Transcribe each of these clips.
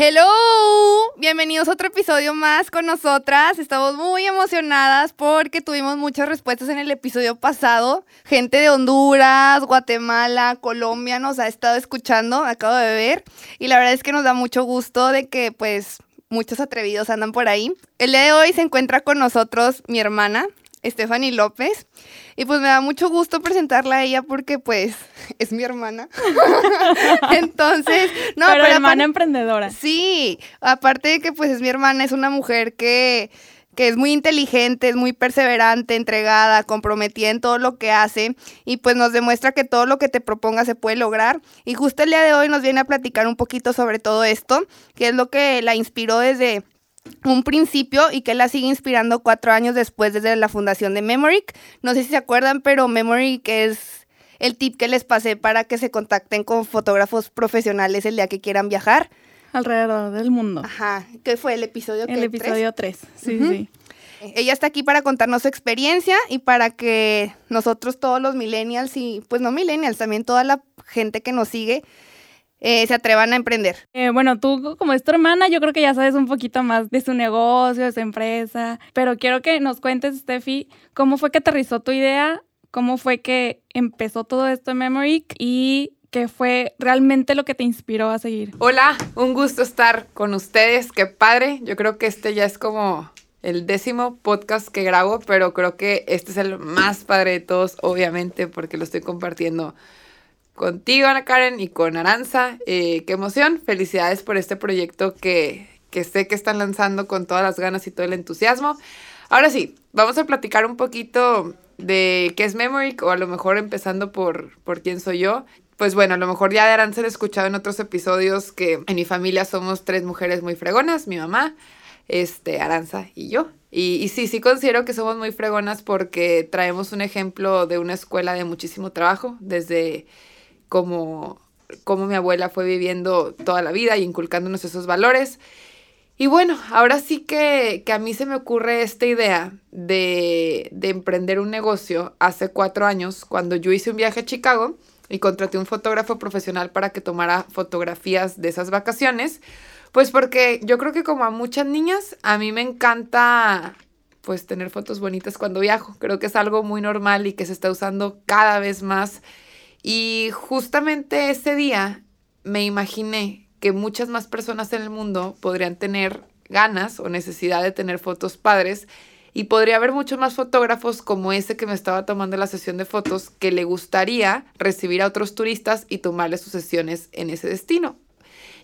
Hello, bienvenidos a otro episodio más con nosotras. Estamos muy emocionadas porque tuvimos muchas respuestas en el episodio pasado. Gente de Honduras, Guatemala, Colombia nos ha estado escuchando, acabo de ver, y la verdad es que nos da mucho gusto de que pues muchos atrevidos andan por ahí. El día de hoy se encuentra con nosotros mi hermana, Stephanie López. Y pues me da mucho gusto presentarla a ella porque pues es mi hermana. Entonces, no, pero, hermana emprendedora. Sí, aparte de que pues es mi hermana, es una mujer que que es muy inteligente, es muy perseverante, entregada, comprometida en todo lo que hace y pues nos demuestra que todo lo que te proponga se puede lograr. Y justo el día de hoy nos viene a platicar un poquito sobre todo esto, que es lo que la inspiró desde un principio y que la sigue inspirando cuatro años después desde la fundación de Memoric. No sé si se acuerdan, pero Memoric es el tip que les pasé para que se contacten con fotógrafos profesionales el día que quieran viajar. Alrededor del mundo. Ajá, ¿qué fue el episodio? El episodio 3, sí, sí. Ella está aquí para contarnos su experiencia y para que nosotros todos los millennials y pues no millennials, también toda la gente que nos sigue eh, se atrevan a emprender. Eh, bueno, tú como es tu hermana, yo creo que ya sabes un poquito más de su negocio, de su empresa, pero quiero que nos cuentes, Steffi, cómo fue que aterrizó tu idea, cómo fue que empezó todo esto en Memory y qué fue realmente lo que te inspiró a seguir. Hola, un gusto estar con ustedes, qué padre. Yo creo que este ya es como el décimo podcast que grabo, pero creo que este es el más padre de todos, obviamente, porque lo estoy compartiendo contigo, Ana Karen, y con Aranza. Eh, qué emoción, felicidades por este proyecto que, que sé que están lanzando con todas las ganas y todo el entusiasmo. Ahora sí, vamos a platicar un poquito de qué es Memory, o a lo mejor empezando por, por quién soy yo. Pues bueno, a lo mejor ya Aranza he escuchado en otros episodios que en mi familia somos tres mujeres muy fregonas, mi mamá, este, Aranza y yo. Y, y, sí, sí considero que somos muy fregonas porque traemos un ejemplo de una escuela de muchísimo trabajo, desde como, como mi abuela fue viviendo toda la vida y inculcándonos esos valores. Y bueno, ahora sí que, que a mí se me ocurre esta idea de, de, emprender un negocio hace cuatro años, cuando yo hice un viaje a Chicago y contraté un fotógrafo profesional para que tomara fotografías de esas vacaciones. Pues porque yo creo que como a muchas niñas, a mí me encanta pues tener fotos bonitas cuando viajo. Creo que es algo muy normal y que se está usando cada vez más y justamente ese día me imaginé que muchas más personas en el mundo podrían tener ganas o necesidad de tener fotos padres y podría haber muchos más fotógrafos como ese que me estaba tomando la sesión de fotos que le gustaría recibir a otros turistas y tomarle sus sesiones en ese destino.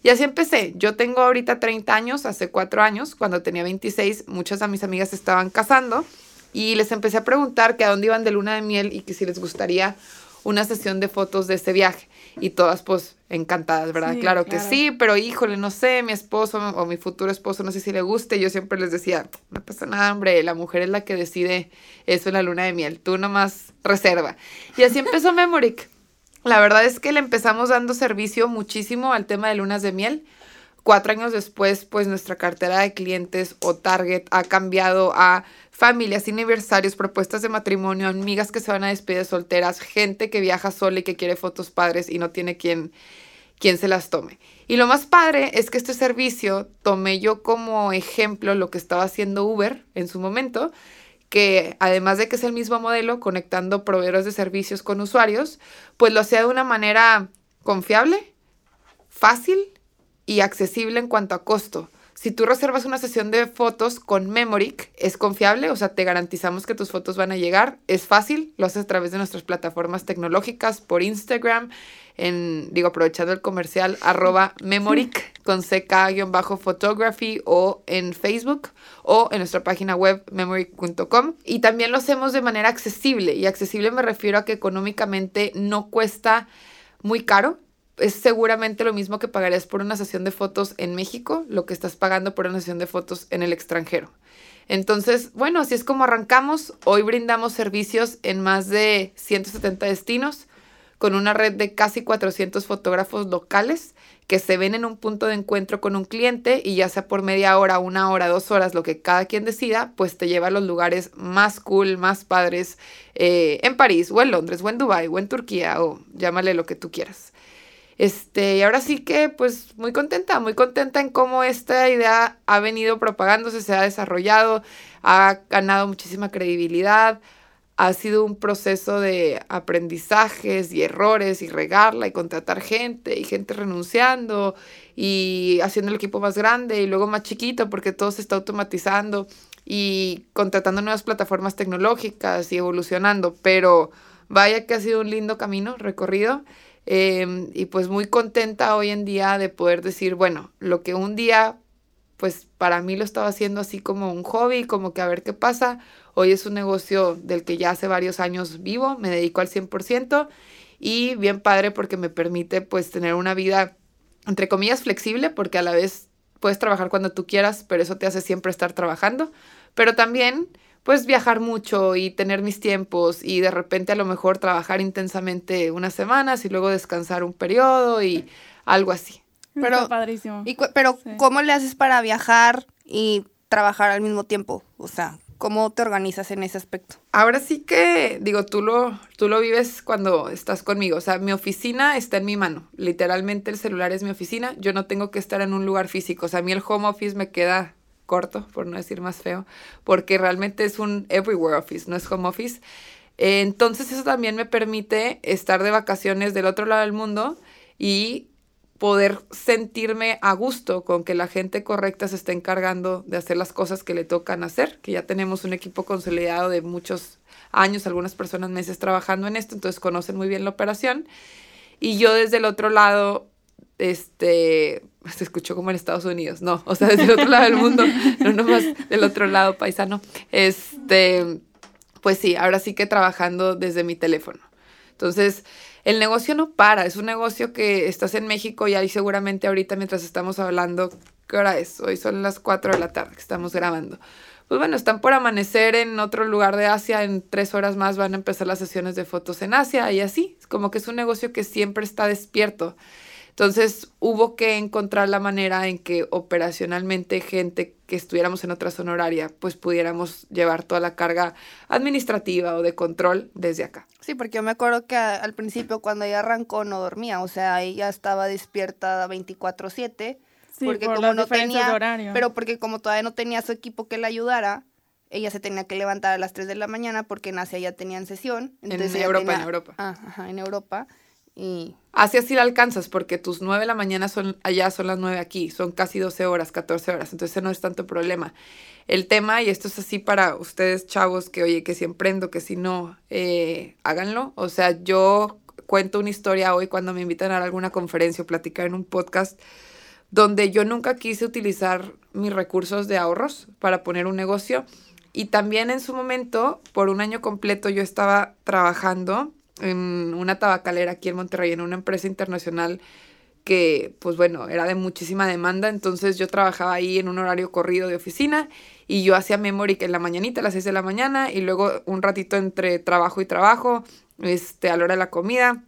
Y así empecé. Yo tengo ahorita 30 años, hace 4 años, cuando tenía 26, muchas de mis amigas estaban casando y les empecé a preguntar que a dónde iban de luna de miel y que si les gustaría una sesión de fotos de ese viaje. Y todas, pues, encantadas, ¿verdad? claro, que sí, pero híjole, no sé, mi esposo o mi futuro esposo, no sé si le guste. Yo siempre les decía, no pasa nada, hombre, la mujer es la que decide eso en la luna de miel. Tú nomás reserva. Y así empezó Memoric. La verdad es que le empezamos dando servicio muchísimo al tema de lunas de miel. Cuatro años después, pues nuestra cartera de clientes o target ha cambiado a familias, aniversarios, propuestas de matrimonio, amigas que se van a despedir solteras, gente que viaja sola y que quiere fotos padres y no tiene quien, quien se las tome. Y lo más padre es que este servicio tomé yo como ejemplo lo que estaba haciendo Uber en su momento, que además de que es el mismo modelo, conectando proveedores de servicios con usuarios, pues lo hacía de una manera confiable, fácil y accesible en cuanto a costo. Si tú reservas una sesión de fotos con Memoric, es confiable, o sea, te garantizamos que tus fotos van a llegar. Es fácil, lo haces a través de nuestras plataformas tecnológicas, por Instagram, en, digo, aprovechando el comercial, arroba Memoric con ck-photography o en Facebook o en nuestra página web memoric.com. Y también lo hacemos de manera accesible, y accesible me refiero a que económicamente no cuesta muy caro es seguramente lo mismo que pagarías por una sesión de fotos en México, lo que estás pagando por una sesión de fotos en el extranjero. Entonces, bueno, así es como arrancamos. Hoy brindamos servicios en más de 170 destinos con una red de casi 400 fotógrafos locales que se ven en un punto de encuentro con un cliente y ya sea por media hora, una hora, dos horas, lo que cada quien decida, pues te lleva a los lugares más cool, más padres eh, en París o en Londres o en Dubai o en Turquía o llámale lo que tú quieras. Este, y ahora sí que, pues, muy contenta, muy contenta en cómo esta idea ha venido propagándose, se ha desarrollado, ha ganado muchísima credibilidad, ha sido un proceso de aprendizajes y errores y regarla y contratar gente y gente renunciando y haciendo el equipo más grande y luego más chiquito porque todo se está automatizando y contratando nuevas plataformas tecnológicas y evolucionando, pero vaya que ha sido un lindo camino recorrido Em, y pues muy contenta hoy en día de poder decir, bueno, lo que un día, pues para mí lo estaba haciendo así como un hobby, como que a ver qué pasa. Hoy es un negocio del que ya hace varios años vivo, me dedico al 100% y bien padre porque me permite pues tener una vida, entre comillas, flexible, porque a la vez puedes trabajar cuando tú quieras, pero eso te hace siempre estar trabajando. Pero también pues viajar mucho y tener mis tiempos y de repente a lo mejor trabajar intensamente unas semanas y luego descansar un periodo y algo así. Pero, padrísimo. pero ¿cómo le haces para viajar y trabajar al mismo tiempo? O sea, ¿cómo te organizas en ese aspecto? Ahora sí que, digo, tú lo, tú lo vives cuando estás conmigo. O sea, mi oficina está en mi mano. Literalmente el celular es mi oficina. Yo no tengo que estar en un lugar físico. O sea, a mí el home office me queda corto, por no decir más feo, porque realmente es un everywhere office, no es home office. Entonces eso también me permite estar de vacaciones del otro lado del mundo y poder sentirme a gusto con que la gente correcta se esté encargando de hacer las cosas que le tocan hacer, que ya tenemos un equipo consolidado de muchos años, algunas personas meses trabajando en esto, entonces conocen muy bien la operación. Y yo desde el otro lado este, se escuchó como en Estados Unidos, no, o sea, desde el otro lado del mundo, no nomás del otro lado paisano, este, pues sí, ahora sí que trabajando desde mi teléfono. Entonces, el negocio no para, es un negocio que estás en México y ahí seguramente ahorita mientras estamos hablando, ¿qué hora es? Hoy son las 4 de la tarde que estamos grabando. Pues bueno, están por amanecer en otro lugar de Asia, en tres horas más van a empezar las sesiones de fotos en Asia y así, como que es un negocio que siempre está despierto. Entonces hubo que encontrar la manera en que operacionalmente gente que estuviéramos en otra zona horaria, pues pudiéramos llevar toda la carga administrativa o de control desde acá. Sí, porque yo me acuerdo que al principio cuando ella arrancó no dormía, o sea, ella estaba despierta 24/7. Sí, porque como no tenía, pero porque como todavía no tenía su equipo que la ayudara, ella se tenía que levantar a las 3 de la mañana porque en Asia ya tenían sesión. Entonces en Europa, en Europa. ajá, en Europa. Y... Así así la alcanzas, porque tus 9 de la mañana son allá, son las 9 aquí, son casi 12 horas, 14 horas, entonces no es tanto problema. El tema, y esto es así para ustedes chavos, que oye, que si emprendo, que si no, eh, háganlo. O sea, yo cuento una historia hoy cuando me invitan a alguna conferencia o platicar en un podcast donde yo nunca quise utilizar mis recursos de ahorros para poner un negocio. Y también en su momento, por un año completo, yo estaba trabajando en una tabacalera aquí en Monterrey, en una empresa internacional que, pues bueno, era de muchísima demanda, entonces yo trabajaba ahí en un horario corrido de oficina y yo hacía memory que en la mañanita, a las 6 de la mañana, y luego un ratito entre trabajo y trabajo, este, a la hora de la comida.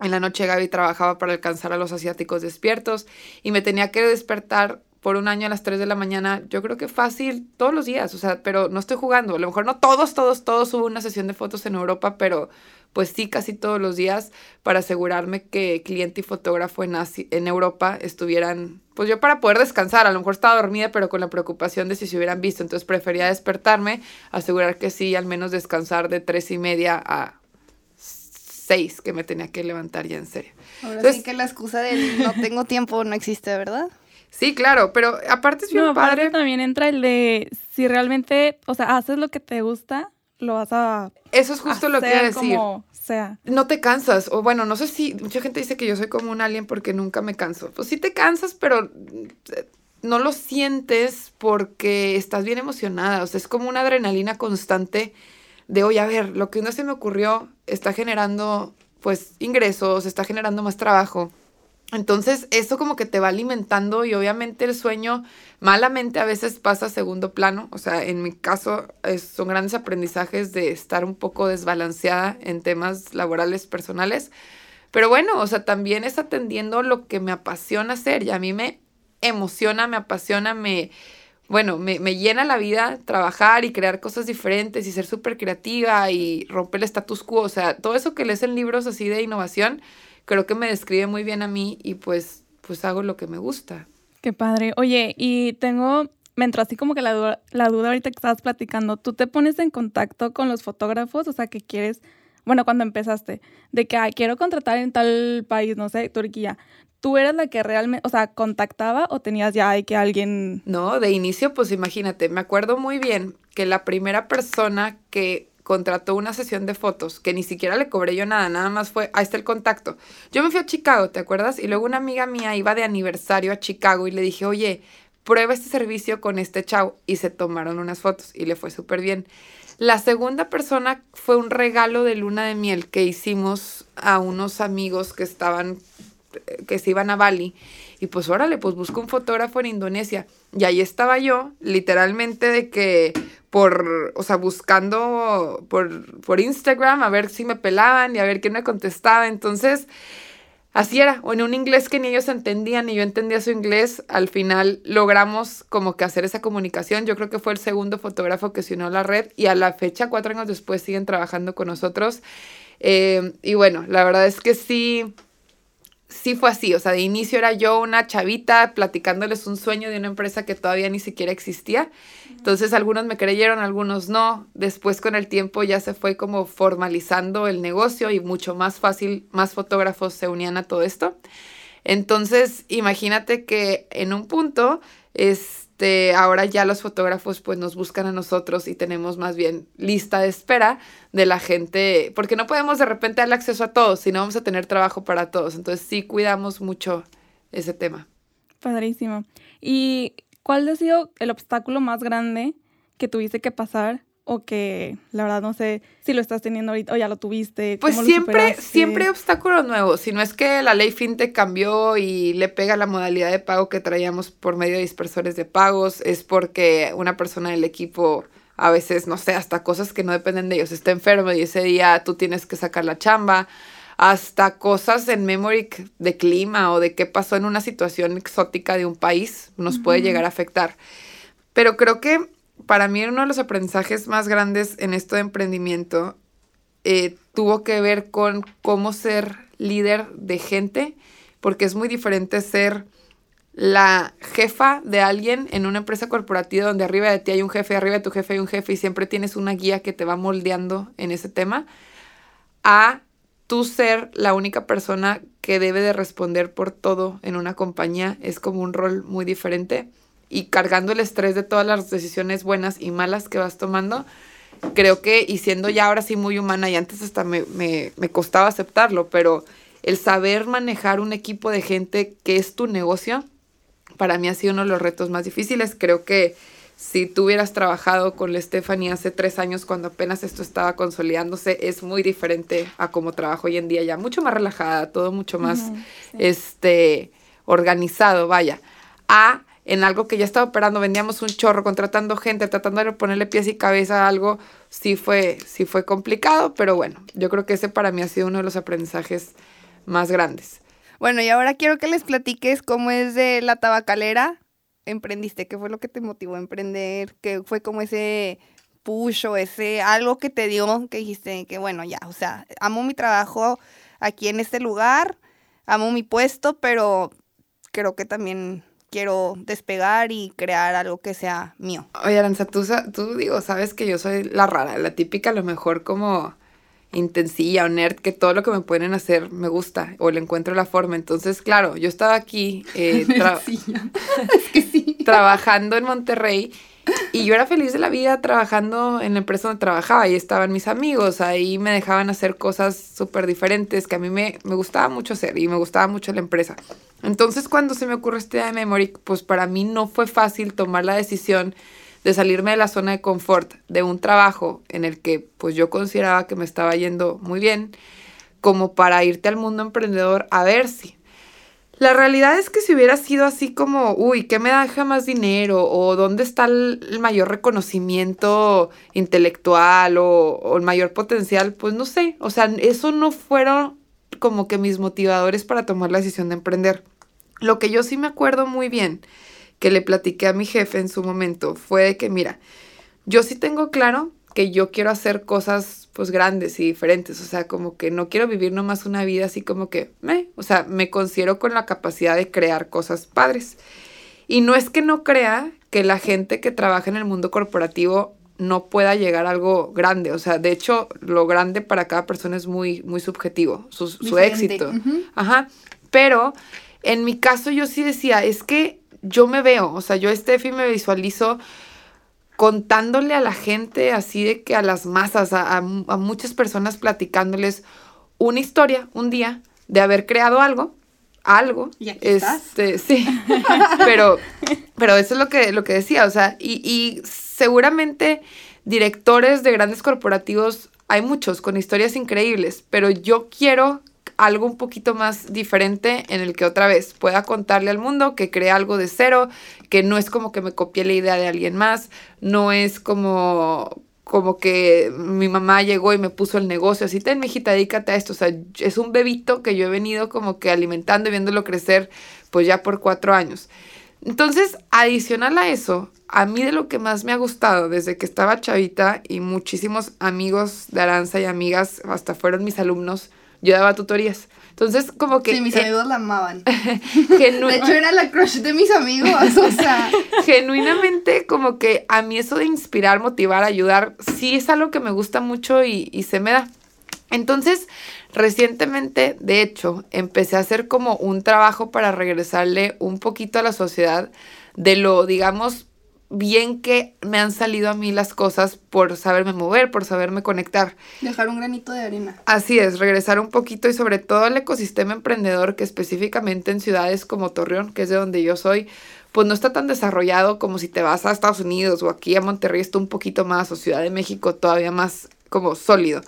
En la noche Gaby trabajaba para alcanzar a los asiáticos despiertos y me tenía que despertar por un año a las 3 de la mañana, yo creo que fácil todos los días, o sea, pero no estoy jugando, a lo mejor no todos, todos, todos hubo una sesión de fotos en Europa, pero pues sí, casi todos los días para asegurarme que cliente y fotógrafo en, en Europa estuvieran, pues yo para poder descansar, a lo mejor estaba dormida, pero con la preocupación de si se hubieran visto, entonces prefería despertarme, asegurar que sí, al menos descansar de tres y media a seis, que me tenía que levantar ya en serio. Ahora sí que la excusa de no tengo tiempo no existe, ¿verdad? Sí, claro, pero aparte es bien no, padre. también entra el de si realmente, o sea, haces lo que te gusta, lo vas a. Eso es justo lo que iba a decir. Como sea. No te cansas, o bueno, no sé si mucha gente dice que yo soy como un alien porque nunca me canso. Pues sí te cansas, pero eh, no lo sientes porque estás bien emocionada. O sea, es como una adrenalina constante de, oye, a ver, lo que no se me ocurrió está generando, pues, ingresos, está generando más trabajo Entonces, eso como que te va alimentando y obviamente el sueño malamente a veces pasa a segundo plano. O sea, en mi caso son grandes aprendizajes de estar un poco desbalanceada en temas laborales personales. Pero bueno, o sea, también es atendiendo lo que me apasiona hacer y a mí me emociona, me apasiona, me, bueno, me, me llena la vida trabajar y crear cosas diferentes y ser súper creativa y romper el status quo. O sea, todo eso que lees en libros así de innovación creo que me describe muy bien a mí y pues, pues hago lo que me gusta. Qué padre. Oye, y tengo, me entró así como que la duda, la duda ahorita que estabas platicando, ¿tú te pones en contacto con los fotógrafos? O sea, que quieres, bueno, cuando empezaste, de que quiero contratar en tal país, no sé, Turquía. ¿Tú eras la que realmente, o sea, contactaba o tenías ya de que alguien... No, de inicio, pues imagínate, me acuerdo muy bien que la primera persona que contrató una sesión de fotos que ni siquiera le cobré yo nada, nada más fue, ahí está el contacto. Yo me fui a Chicago, ¿te acuerdas? Y luego una amiga mía iba de aniversario a Chicago y le dije, oye, prueba este servicio con este chavo. Y se tomaron unas fotos y le fue súper bien. La segunda persona fue un regalo de luna de miel que hicimos a unos amigos que estaban, que se iban a Bali. Y pues órale, pues busco un fotógrafo en Indonesia. Y ahí estaba yo, literalmente de que por, o sea, buscando por, por Instagram a ver si me pelaban y a ver quién me contestaba. Entonces, así era, o en un inglés que ni ellos entendían ni yo entendía su inglés, al final logramos como que hacer esa comunicación. Yo creo que fue el segundo fotógrafo que se unió a la red y a la fecha, cuatro años después, siguen trabajando con nosotros. Eh, y bueno, la verdad es que sí sí fue así, o sea, de inicio era yo una chavita platicándoles un sueño de una empresa que todavía ni siquiera existía. Entonces algunos me creyeron, algunos no. Después con el tiempo ya se fue como formalizando el negocio y mucho más fácil, más fotógrafos se unían a todo esto. Entonces, imagínate que en un punto, es este, ahora ya los fotógrafos pues nos buscan a nosotros y tenemos más bien lista de espera de la gente, porque no podemos de repente darle acceso a todos, sino vamos a tener trabajo para todos. Entonces sí cuidamos mucho ese tema. Padrísimo. ¿Y cuál ha sido el obstáculo más grande que tuviste que pasar o que la verdad no sé si lo estás teniendo ahorita o ya lo tuviste. Pues siempre, siempre hay obstáculos nuevos. Si no es que la ley fintech cambió y le pega la modalidad de pago que traíamos por medio de dispersores de pagos, es porque una persona del equipo a veces, no sé, hasta cosas que no dependen de ellos, está enfermo y ese día tú tienes que sacar la chamba, hasta cosas en memory de clima o de qué pasó en una situación exótica de un país nos puede llegar a afectar. Pero creo que para mí uno de los aprendizajes más grandes en esto de emprendimiento eh, tuvo que ver con cómo ser líder de gente, porque es muy diferente ser la jefa de alguien en una empresa corporativa donde arriba de ti hay un jefe, arriba de tu jefe hay un jefe y siempre tienes una guía que te va moldeando en ese tema, a tú ser la única persona que debe de responder por todo en una compañía. Es como un rol muy diferente y cargando el estrés de todas las decisiones buenas y malas que vas tomando, creo que, y siendo ya ahora sí muy humana, y antes hasta me, me, me costaba aceptarlo, pero el saber manejar un equipo de gente que es tu negocio, para mí ha sido uno de los retos más difíciles. Creo que si tú hubieras trabajado con la Stephanie hace tres años cuando apenas esto estaba consolidándose, es muy diferente a como trabajo hoy en día, ya mucho más relajada, todo mucho más este, organizado, vaya. A en algo que ya estaba operando, vendíamos un chorro, contratando gente, tratando de ponerle pies y cabeza a algo, sí fue, sí fue complicado, pero bueno, yo creo que ese para mí ha sido uno de los aprendizajes más grandes. Bueno, y ahora quiero que les platiques cómo es de la tabacalera. Emprendiste, ¿qué fue lo que te motivó a emprender? ¿Qué fue como ese push o ese algo que te dio que dijiste que bueno, ya, o sea, amo mi trabajo aquí en este lugar, amo mi puesto, pero creo que también quiero despegar y crear algo que sea mío. Oye, Aranza, tú, tú digo, sabes que yo soy la rara, la típica, a lo mejor como intensilla o nerd, que todo lo que me pueden hacer me gusta o le encuentro la forma. Entonces, claro, yo estaba aquí eh, es que sí. trabajando en Monterrey y yo era feliz de la vida trabajando en la empresa donde trabajaba. Ahí estaban mis amigos, ahí me dejaban hacer cosas súper diferentes que a mí me, me gustaba mucho hacer y me gustaba mucho la empresa. Entonces cuando se me ocurrió este idea de Memory, pues para mí no fue fácil tomar la decisión de salirme de la zona de confort de un trabajo en el que pues yo consideraba que me estaba yendo muy bien, como para irte al mundo emprendedor a ver si. La realidad es que si hubiera sido así como, uy, ¿qué me deja más dinero? ¿O dónde está el, mayor reconocimiento intelectual o, o, el mayor potencial? Pues no sé, o sea, eso no fueron como que mis motivadores para tomar la decisión de emprender. Lo que yo sí me acuerdo muy bien, que le platiqué a mi jefe en su momento, fue de que, mira, yo sí tengo claro que yo quiero hacer cosas pues grandes y diferentes, o sea, como que no quiero vivir nomás una vida así como que, me, o sea, me considero con la capacidad de crear cosas padres. Y no es que no crea que la gente que trabaja en el mundo corporativo no pueda llegar a algo grande, o sea, de hecho, lo grande para cada persona es muy, muy subjetivo, su, su éxito. Ajá, pero en mi caso yo sí decía, es que yo me veo, o sea, yo, Steffi, me visualizo contándole a la gente, así de que a las masas, a, muchas personas platicándoles una historia, un día, de haber creado algo, algo. Y aquí este, sí. pero, pero eso es lo que, lo que decía, o sea, y, y seguramente directores de grandes corporativos hay muchos con historias increíbles, pero yo quiero algo un poquito más diferente en el que otra vez pueda contarle al mundo que cree algo de cero, que no es como que me copié la idea de alguien más, no es como como que mi mamá llegó y me puso el negocio, así, ten, mijita, dedícate a esto. O sea, es un bebito que yo he venido como que alimentando y viéndolo crecer, pues ya por cuatro años. Entonces, adicional a eso, a mí de lo que más me ha gustado desde que estaba chavita y muchísimos amigos de Aranza y amigas, hasta fueron mis alumnos, yo daba tutorías. Entonces, como que... Sí, mis amigos la amaban. de hecho, era la crush de mis amigos, o sea... Genuinamente, como que a mí eso de inspirar, motivar, ayudar, sí es algo que me gusta mucho y, y se me da. Entonces, recientemente, de hecho, empecé a hacer como un trabajo para regresarle un poquito a la sociedad de lo, digamos, bien que me han salido a mí las cosas por saberme mover, por saberme conectar. Dejar un granito de arena. Así es, regresar un poquito y sobre todo el ecosistema emprendedor que específicamente en ciudades como Torreón, que es de donde yo soy, pues no está tan desarrollado como si te vas a Estados Unidos o aquí a Monterrey está un poquito más o Ciudad de México todavía más como sólido.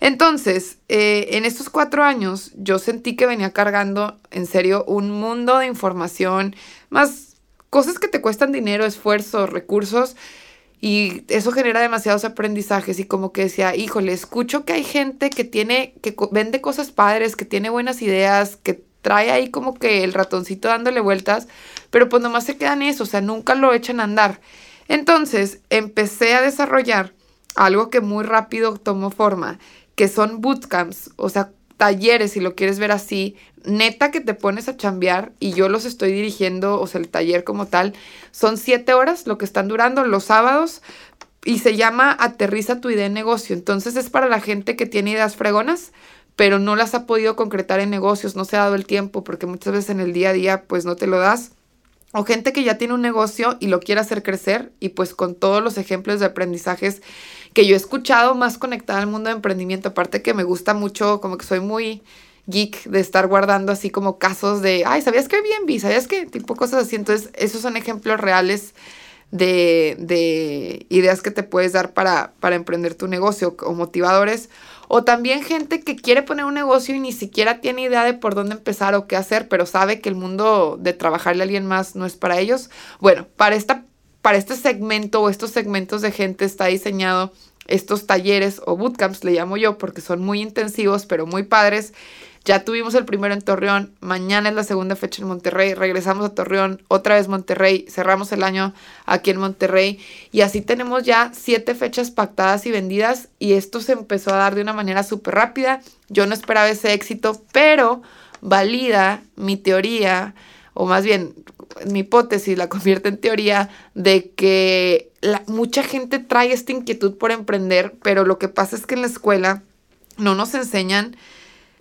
Entonces, eh, en estos cuatro años yo sentí que venía cargando en serio un mundo de información más cosas que te cuestan dinero, esfuerzo, recursos. Y eso genera demasiados aprendizajes y como que decía, híjole, escucho que hay gente que tiene, que vende cosas padres, que tiene buenas ideas, que trae ahí como que el ratoncito dándole vueltas, pero pues nomás se quedan eso, o sea, nunca lo echan a andar. Entonces empecé a desarrollar algo que muy rápido tomó forma, que son bootcamps, o sea, talleres, si lo quieres ver así, neta que te pones a chambear y yo los estoy dirigiendo, o sea, el taller como tal, son siete horas lo que están durando los sábados y se llama Aterriza tu idea en negocio. Entonces es para la gente que tiene ideas fregonas, pero no las ha podido concretar en negocios, no se ha dado el tiempo porque muchas veces en el día a día pues no te lo das. O gente que ya tiene un negocio y lo quiere hacer crecer y pues con todos los ejemplos de aprendizajes que yo he escuchado más conectada al mundo de emprendimiento, aparte que me gusta mucho, como que soy muy geek de estar guardando así como casos de, ay, ¿sabías que vi? ¿Sabías que? Tipo cosas así. Entonces, esos son ejemplos reales de, de ideas que te puedes dar para, para emprender tu negocio o motivadores. O también gente que quiere poner un negocio y ni siquiera tiene idea de por dónde empezar o qué hacer, pero sabe que el mundo de trabajarle a alguien más no es para ellos. Bueno, para, esta, para este segmento o estos segmentos de gente está diseñado estos talleres o bootcamps, le llamo yo, porque son muy intensivos, pero muy padres, ya tuvimos el primero en Torreón, mañana es la segunda fecha en Monterrey, regresamos a Torreón, otra vez Monterrey, cerramos el año aquí en Monterrey y así tenemos ya siete fechas pactadas y vendidas y esto se empezó a dar de una manera súper rápida. Yo no esperaba ese éxito, pero valida mi teoría, o más bien mi hipótesis la convierte en teoría de que la, mucha gente trae esta inquietud por emprender, pero lo que pasa es que en la escuela no nos enseñan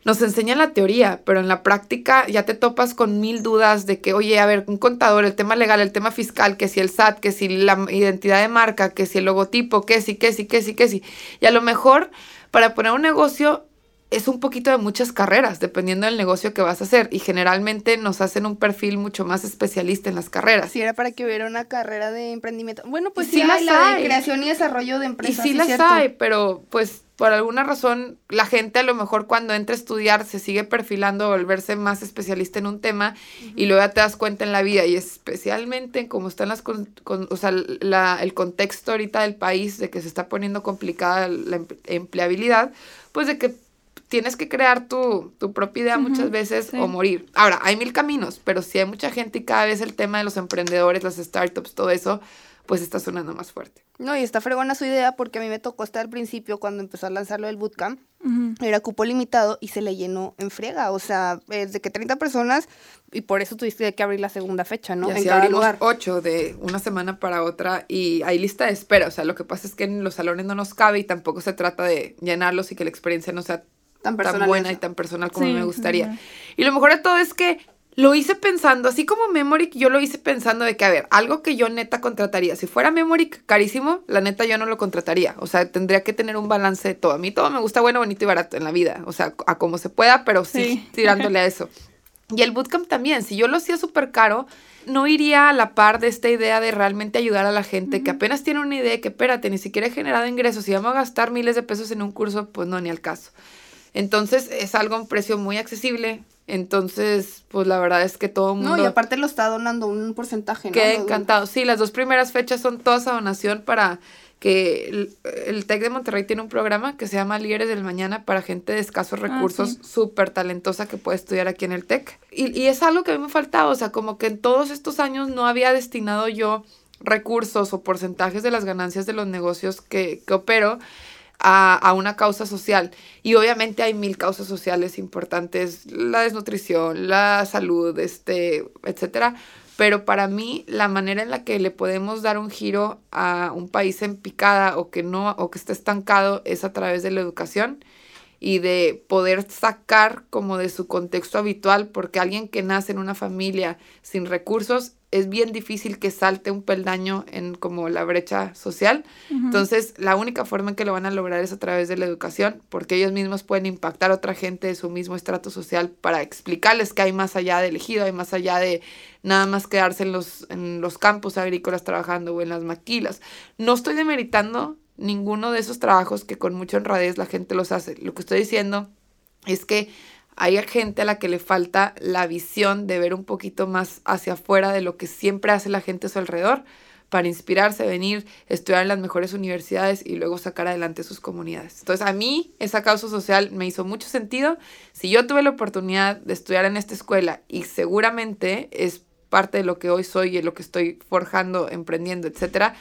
nos enseñan la teoría, pero en la práctica ya te topas con mil dudas de que, oye, a ver, un contador, el tema legal, el tema fiscal, que si el SAT, que si la identidad de marca, que si el logotipo, que si, que si, que si, que si. Y a lo mejor para poner un negocio es un poquito de muchas carreras, dependiendo del negocio que vas a hacer. Y generalmente nos hacen un perfil mucho más especialista en las carreras. Si era para que hubiera una carrera de emprendimiento. Bueno, pues sí, hay la de creación y desarrollo de empresas. Y sí, las hay, pero pues por alguna razón la gente a lo mejor cuando entra a estudiar se sigue perfilando a volverse más especialista en un tema y luego ya te das cuenta en la vida y especialmente como están las con, o sea, la, el contexto ahorita del país de que se está poniendo complicada la empleabilidad, pues de que tienes que crear tu, tu propia idea muchas veces o morir. Ahora, hay mil caminos, pero si hay mucha gente y cada vez el tema de los emprendedores, las startups, todo eso, pues está sonando más fuerte. No, y está fregona su idea porque a mí me tocó estar al principio cuando empezó a lanzarlo del bootcamp. Era cupo limitado y se le llenó en friega. O sea, es de que 30 personas y por eso tuviste que abrir la segunda fecha, ¿no? Y así en cada lugar. ocho de una semana para otra y hay lista de espera. O sea, lo que pasa es que en los salones no nos cabe y tampoco se trata de llenarlos y que la experiencia no sea tan, buena y tan personal como me gustaría. Y lo mejor de todo es que lo hice pensando, así como Memory, yo lo hice pensando de que, a ver, algo que yo neta contrataría. Si fuera Memory carísimo, la neta yo no lo contrataría. O sea, tendría que tener un balance de todo. A mí todo me gusta bueno, bonito y barato en la vida. O sea, a como se pueda, pero sí, tirándole a eso. Y el bootcamp también. Si yo lo hacía súper caro, no iría a la par de esta idea de realmente ayudar a la gente que apenas tiene una idea que, espérate, ni siquiera he generado ingresos y vamos a gastar miles de pesos en un curso, pues no, ni al caso. Entonces es algo a un precio muy accesible. Entonces, pues la verdad es que todo el mundo... No, y aparte lo está donando un porcentaje, ¿no? Quedé encantado. Sí, las dos primeras fechas son todas a donación para que el, TEC de Monterrey tiene un programa que se llama Líderes del Mañana para gente de escasos ah, recursos, súper talentosa que puede estudiar aquí en el TEC. Y, y es algo que a mí me faltaba, o sea, como que en todos estos años no había destinado yo recursos o porcentajes de las ganancias de los negocios que, que opero a, una causa social. Y obviamente hay mil causas sociales importantes, la desnutrición, la salud, este, etcétera. Pero para mí, la manera en la que le podemos dar un giro a un país en picada o que no, o que está estancado, es a través de la educación y de poder sacar como de su contexto habitual, porque alguien que nace en una familia sin recursos es bien difícil que salte un peldaño en como la brecha social. Entonces, la única forma en que lo van a lograr es a través de la educación, porque ellos mismos pueden impactar a otra gente de su mismo estrato social para explicarles que hay más allá de elegido, hay más allá de nada más quedarse en los, en los campos agrícolas trabajando o en las maquilas. No estoy demeritando ninguno de esos trabajos que con mucha honradez la gente los hace. Lo que estoy diciendo es que hay gente a la que le falta la visión de ver un poquito más hacia afuera de lo que siempre hace la gente a su alrededor para inspirarse, venir, estudiar en las mejores universidades y luego sacar adelante sus comunidades. Entonces a mí esa causa social me hizo mucho sentido. Si yo tuve la oportunidad de estudiar en esta escuela y seguramente es parte de lo que hoy soy y lo que estoy forjando, emprendiendo, etcétera,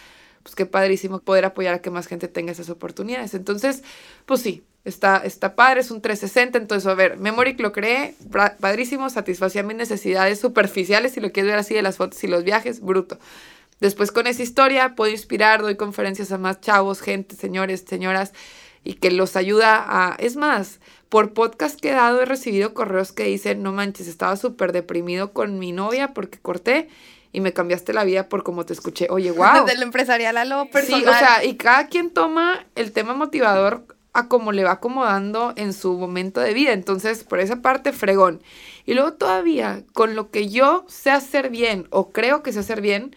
pues qué padrísimo poder apoyar a que más gente tenga esas oportunidades. Entonces, pues sí, Está, está padre, es un 360. Entonces, a ver, Memory lo creé, padrísimo, satisfacía mis necesidades superficiales, si lo quieres ver así, de las fotos y los viajes, bruto. Después con esa historia puedo inspirar, doy conferencias a más chavos, gente, señores, señoras, y que los ayuda a... Es más, por podcast que he dado he recibido correos que dicen, no manches, estaba súper deprimido con mi novia porque corté y me cambiaste la vida por como te escuché. Oye, wow. Del empresarial a lo personal. Sí, o sea, y cada quien toma el tema motivador a cómo le va acomodando en su momento de vida. Entonces, por esa parte, fregón. Y luego todavía, con lo que yo sé hacer bien o creo que sé hacer bien,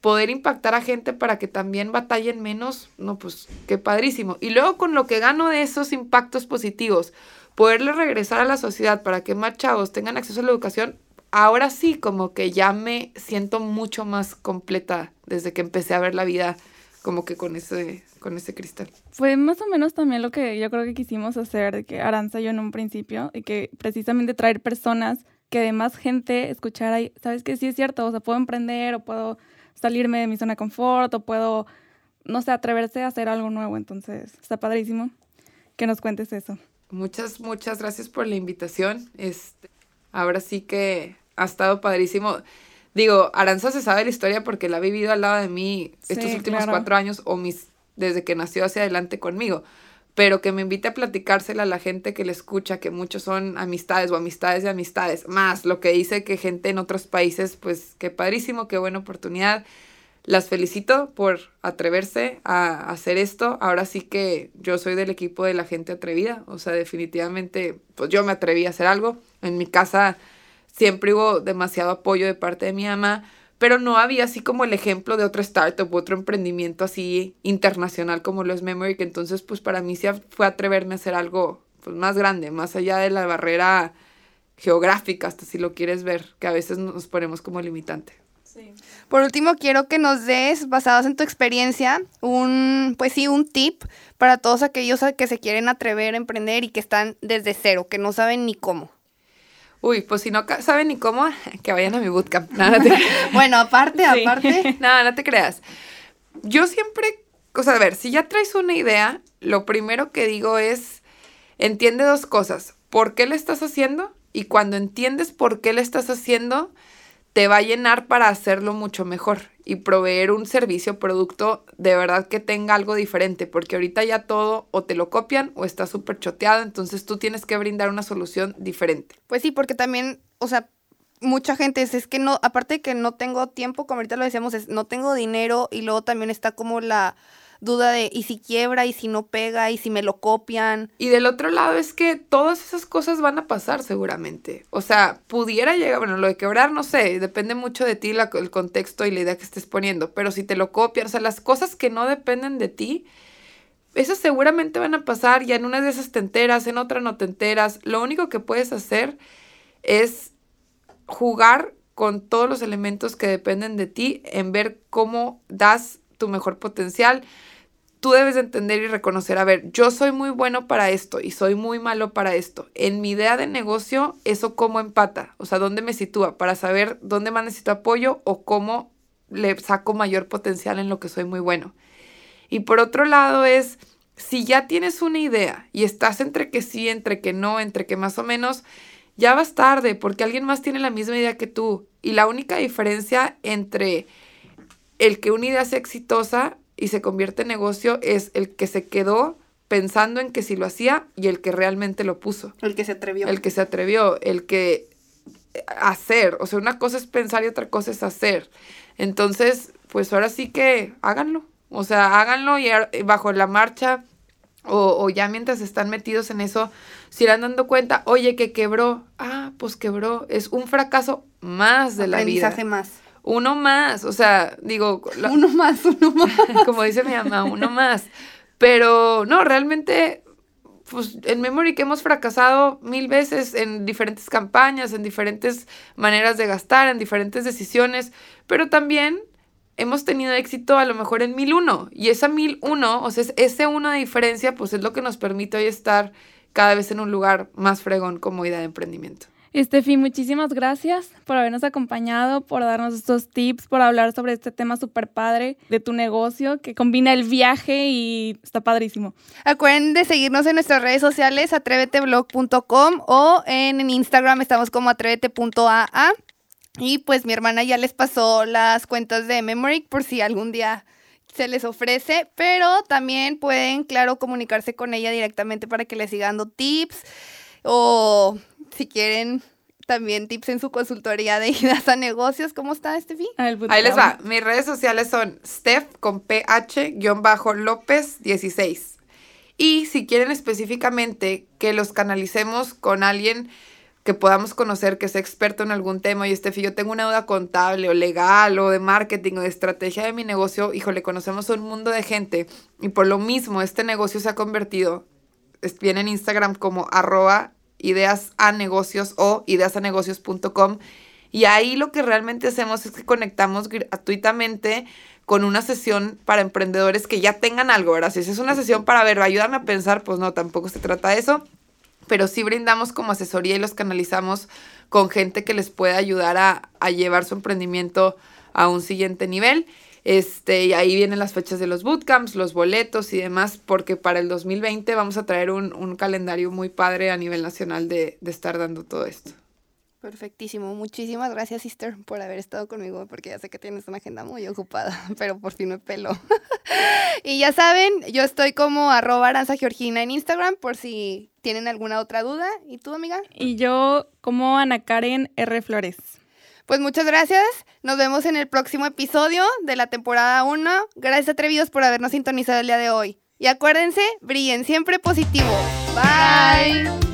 poder impactar a gente para que también batallen menos, no, pues qué padrísimo. Y luego con lo que gano de esos impactos positivos, poderle regresar a la sociedad para que más chavos tengan acceso a la educación, ahora sí como que ya me siento mucho más completa desde que empecé a ver la vida como que con ese, con ese cristal. Fue más o menos también lo que yo creo que quisimos hacer, de que Aranza y yo en un principio, y que precisamente traer personas que además gente escuchara, y, sabes que sí es cierto, o sea, puedo emprender o puedo salirme de mi zona de confort o puedo, no sé, atreverse a hacer algo nuevo. Entonces, está padrísimo que nos cuentes eso. Muchas, muchas gracias por la invitación. Este, ahora sí que ha estado padrísimo. Digo, Aranza se sabe la historia porque la ha vivido al lado de mí estos últimos cuatro años o mis desde que nació hacia adelante conmigo. Pero que me invite a platicársela a la gente que le escucha, que muchos son amistades o amistades de amistades. Más lo que dice que gente en otros países, pues qué padrísimo, qué buena oportunidad. las felicito por atreverse a hacer esto. Ahora sí que yo soy del equipo de la gente atrevida. O sea, definitivamente, pues yo me atreví a hacer algo. En mi casa siempre hubo demasiado apoyo de parte de mi mamá, pero no había así como el ejemplo de otro startup u otro emprendimiento así internacional como lo es Memory, que entonces pues para mí sí fue atreverme a hacer algo pues más grande, más allá de la barrera geográfica, hasta si lo quieres ver, que a veces nos ponemos como limitante. Por último, quiero que nos des, basados en tu experiencia, un, pues sí, un tip para todos aquellos que se quieren atrever a emprender y que están desde cero, que no saben ni cómo. Uy, pues si no saben ni cómo, que vayan a mi bootcamp. bueno, aparte, aparte. No, no te creas. Yo siempre, o sea, a ver, si ya traes una idea, lo primero que digo es, entiende dos cosas. ¿Por qué le estás haciendo? Y cuando entiendes por qué le estás haciendo, te va a llenar para hacerlo mucho mejor y proveer un servicio producto de verdad que tenga algo diferente, porque ahorita ya todo o te lo copian o está súper choteado, entonces tú tienes que brindar una solución diferente. Pues sí, porque también, o sea, mucha gente es, es que no, aparte de que no tengo tiempo, como ahorita lo decíamos, es no tengo dinero y luego también está como la duda de y si quiebra y si no pega y si me lo copian. Y del otro lado es que todas esas cosas van a pasar seguramente. O sea, pudiera llegar, bueno, lo de quebrar no sé, depende mucho de ti el contexto y la idea que estés poniendo, pero si te lo copian, o sea, las cosas que no dependen de ti, esas seguramente van a pasar, ya en una de esas te enteras, en otra no te enteras. Lo único que puedes hacer es jugar con todos los elementos que dependen de ti, en ver cómo das tu mejor potencial, tú debes entender y reconocer, a ver, yo soy muy bueno para esto y soy muy malo para esto. En mi idea de negocio, eso cómo empata, o sea, dónde me sitúa para saber dónde más necesito apoyo o cómo le saco mayor potencial en lo que soy muy bueno. Y por otro lado es, si ya tienes una idea y estás entre que sí, entre que no, entre que más o menos, ya vas tarde porque alguien más tiene la misma idea que tú. Y la única diferencia entre el que una idea sea exitosa y se convierte en negocio es el que se quedó pensando en que si lo hacía y el que realmente lo puso. El que se atrevió. El que se atrevió, el que eh, hacer, o sea, una cosa es pensar y otra cosa es hacer. Entonces, pues ahora sí que háganlo. O sea, háganlo y bajo la marcha o, o, ya mientras están metidos en eso, se irán dando cuenta, oye, que quebró. Ah, pues quebró. Es un fracaso más de la vida. Aprendizaje más uno más, o sea, digo... uno más, uno más. Como dice mi mamá, uno más. Pero no, realmente, pues en Memory que hemos fracasado mil veces en diferentes campañas, en diferentes maneras de gastar, en diferentes decisiones, pero también hemos tenido éxito a lo mejor en mil uno. Y esa mil uno, o sea, ese uno de diferencia, pues es lo que nos permite hoy estar cada vez en un lugar más fregón como idea de emprendimiento. Estefi, muchísimas gracias por habernos acompañado, por darnos estos tips, por hablar sobre este tema súper padre de tu negocio que combina el viaje y está padrísimo. Acuerden de seguirnos en nuestras redes sociales, atreveteblog.com o en Instagram estamos como atrévete.aa. Y pues mi hermana ya les pasó las cuentas de Memory por si algún día se les ofrece, pero también pueden, claro, comunicarse con ella directamente para que les siga dando tips o si quieren también tips en su consultoría de ideas a negocios. ¿Cómo está, Steffi? Ahí les va. Mis redes sociales son Steph con PH-López 16. Y si quieren específicamente que los canalicemos con alguien que podamos conocer que sea experto en algún tema, y Steffi, yo tengo una duda contable o legal o de marketing o de estrategia de mi negocio, híjole, conocemos un mundo de gente y por lo mismo este negocio se ha convertido, viene en Instagram como arroba ideas a negocios o ideasanegocios.com. Y ahí lo que realmente hacemos es que conectamos gratuitamente con una sesión para emprendedores que ya tengan algo, ¿verdad? Si es una sesión para ver, ayúdame a pensar, pues no, tampoco se trata de eso, pero sí brindamos como asesoría y los canalizamos con gente que les pueda ayudar a, a llevar su emprendimiento a un siguiente nivel. Este, y ahí vienen las fechas de los bootcamps, los boletos y demás, porque para el 2020 vamos a traer un, calendario muy padre a nivel nacional de, de estar dando todo esto. Perfectísimo. Muchísimas gracias, sister, por haber estado conmigo, porque ya sé que tienes una agenda muy ocupada, pero por fin me pelo. y ya saben, yo estoy como arroba aranza georgina en Instagram, por si tienen alguna otra duda. ¿Y tú, amiga? Y yo como Ana Karen R. Flores. Pues muchas gracias. Nos vemos en el próximo episodio de la temporada 1. Gracias atrevidos por habernos sintonizado el día de hoy. Y acuérdense, brillen siempre positivo. Bye.